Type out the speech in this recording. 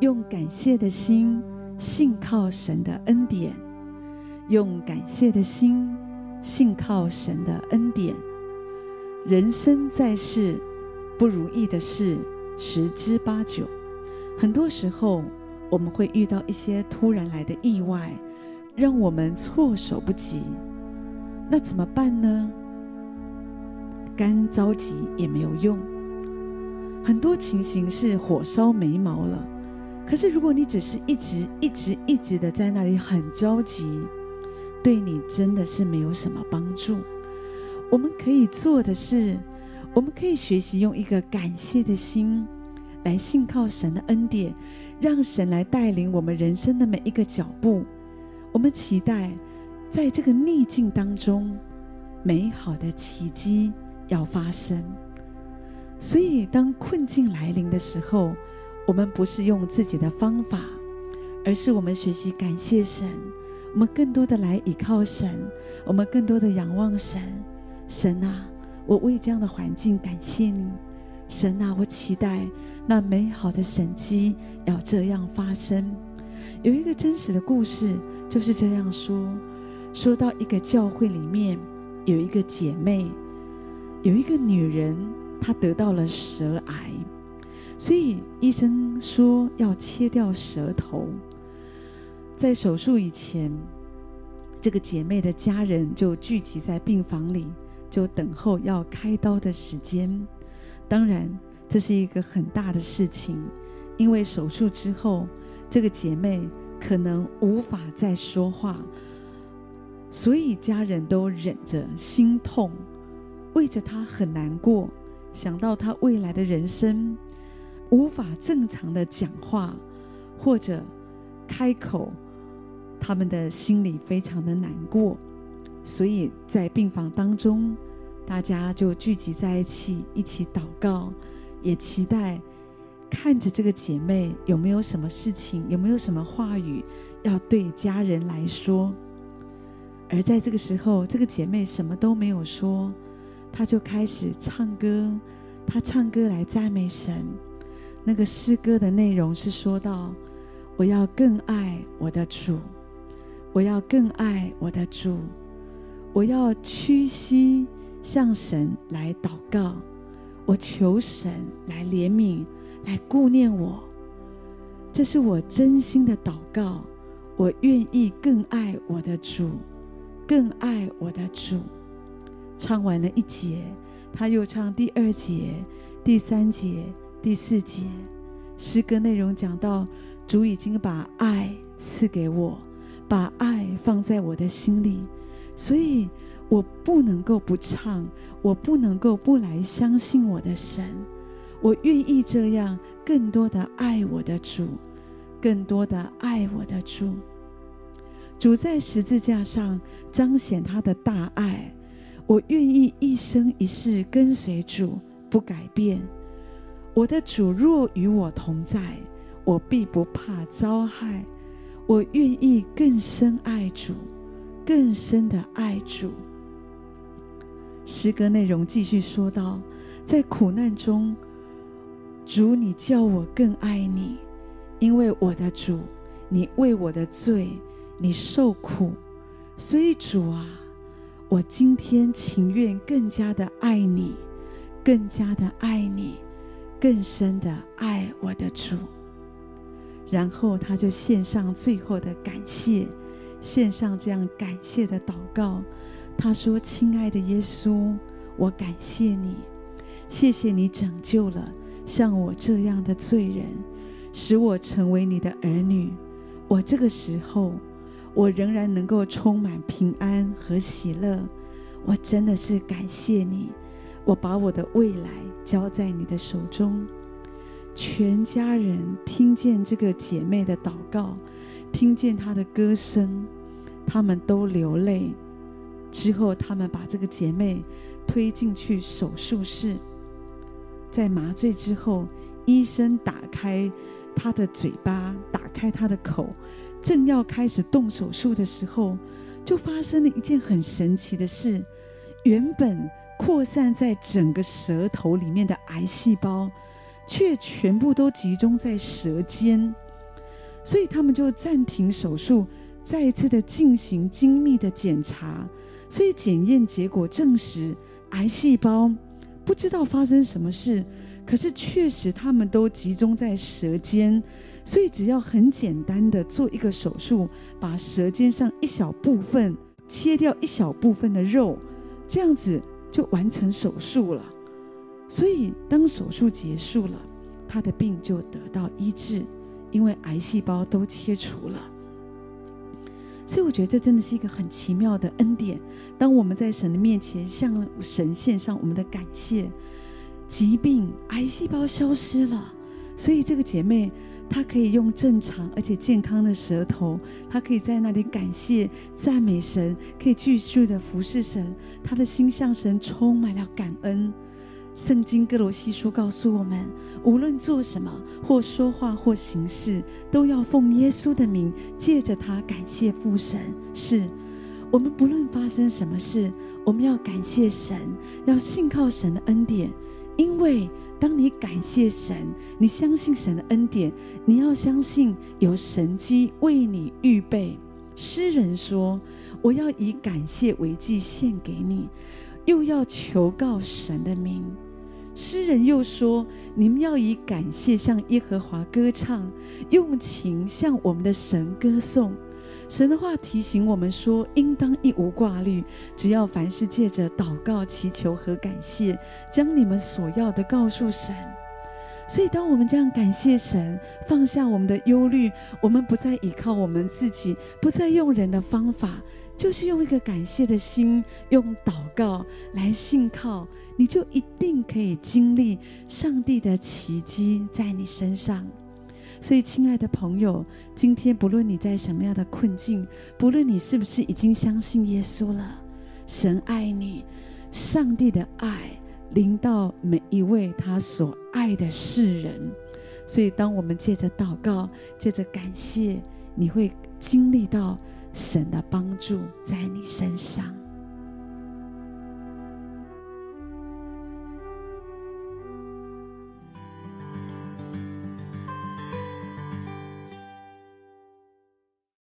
用感谢的心信靠神的恩典，用感谢的心信靠神的恩典。人生在世，不如意的事十之八九。很多时候，我们会遇到一些突然来的意外，让我们措手不及。那怎么办呢？干着急也没有用。很多情形是火烧眉毛了，可是如果你只是一直、一直、一直的在那里很着急，对你真的是没有什么帮助。我们可以做的是，我们可以学习用一个感谢的心，来信靠神的恩典，让神来带领我们人生的每一个脚步。我们期待在这个逆境当中，美好的奇迹要发生。所以，当困境来临的时候，我们不是用自己的方法，而是我们学习感谢神，我们更多的来依靠神，我们更多的仰望神。神啊，我为这样的环境感谢你。神啊，我期待那美好的神迹要这样发生。有一个真实的故事就是这样说：说到一个教会里面有一个姐妹，有一个女人，她得到了舌癌，所以医生说要切掉舌头。在手术以前，这个姐妹的家人就聚集在病房里。就等候要开刀的时间，当然这是一个很大的事情，因为手术之后，这个姐妹可能无法再说话，所以家人都忍着心痛，为着她很难过，想到她未来的人生无法正常的讲话或者开口，他们的心里非常的难过。所以在病房当中，大家就聚集在一起，一起祷告，也期待看着这个姐妹有没有什么事情，有没有什么话语要对家人来说。而在这个时候，这个姐妹什么都没有说，她就开始唱歌，她唱歌来赞美神。那个诗歌的内容是说到：“我要更爱我的主，我要更爱我的主。”我要屈膝向神来祷告，我求神来怜悯，来顾念我。这是我真心的祷告。我愿意更爱我的主，更爱我的主。唱完了一节，他又唱第二节、第三节、第四节。诗歌内容讲到，主已经把爱赐给我，把爱放在我的心里。所以，我不能够不唱，我不能够不来相信我的神。我愿意这样，更多的爱我的主，更多的爱我的主。主在十字架上彰显他的大爱，我愿意一生一世跟随主，不改变。我的主若与我同在，我必不怕遭害。我愿意更深爱主。更深的爱主。诗歌内容继续说道：在苦难中，主，你叫我更爱你，因为我的主，你为我的罪，你受苦，所以主啊，我今天情愿更加的爱你，更加的爱你，更深的爱我的主。然后他就献上最后的感谢。献上这样感谢的祷告，他说：“亲爱的耶稣，我感谢你，谢谢你拯救了像我这样的罪人，使我成为你的儿女。我这个时候，我仍然能够充满平安和喜乐。我真的是感谢你，我把我的未来交在你的手中。”全家人听见这个姐妹的祷告。听见她的歌声，他们都流泪。之后，他们把这个姐妹推进去手术室。在麻醉之后，医生打开她的嘴巴，打开她的口，正要开始动手术的时候，就发生了一件很神奇的事：原本扩散在整个舌头里面的癌细胞，却全部都集中在舌尖。所以他们就暂停手术，再一次的进行精密的检查。所以检验结果证实，癌细胞不知道发生什么事，可是确实他们都集中在舌尖。所以只要很简单的做一个手术，把舌尖上一小部分切掉一小部分的肉，这样子就完成手术了。所以当手术结束了，他的病就得到医治，因为癌细胞都切除了。所以我觉得这真的是一个很奇妙的恩典。当我们在神的面前向神献上我们的感谢，疾病癌细胞消失了。所以这个姐妹。他可以用正常而且健康的舌头，他可以在那里感谢、赞美神，可以继续的服侍神。他的心向神充满了感恩。圣经歌罗西书告诉我们，无论做什么，或说话或行事，都要奉耶稣的名，借着他感谢父神。是我们不论发生什么事，我们要感谢神，要信靠神的恩典，因为。当你感谢神，你相信神的恩典，你要相信有神迹为你预备。诗人说：“我要以感谢为祭献给你，又要求告神的名。”诗人又说：“你们要以感谢向耶和华歌唱，用情向我们的神歌颂。”神的话提醒我们说，应当一无挂虑，只要凡事借着祷告、祈求和感谢，将你们所要的告诉神。所以，当我们这样感谢神，放下我们的忧虑，我们不再依靠我们自己，不再用人的方法，就是用一个感谢的心，用祷告来信靠，你就一定可以经历上帝的奇迹在你身上。所以，亲爱的朋友，今天不论你在什么样的困境，不论你是不是已经相信耶稣了，神爱你，上帝的爱临到每一位他所爱的世人。所以，当我们借着祷告，借着感谢，你会经历到神的帮助在你身上。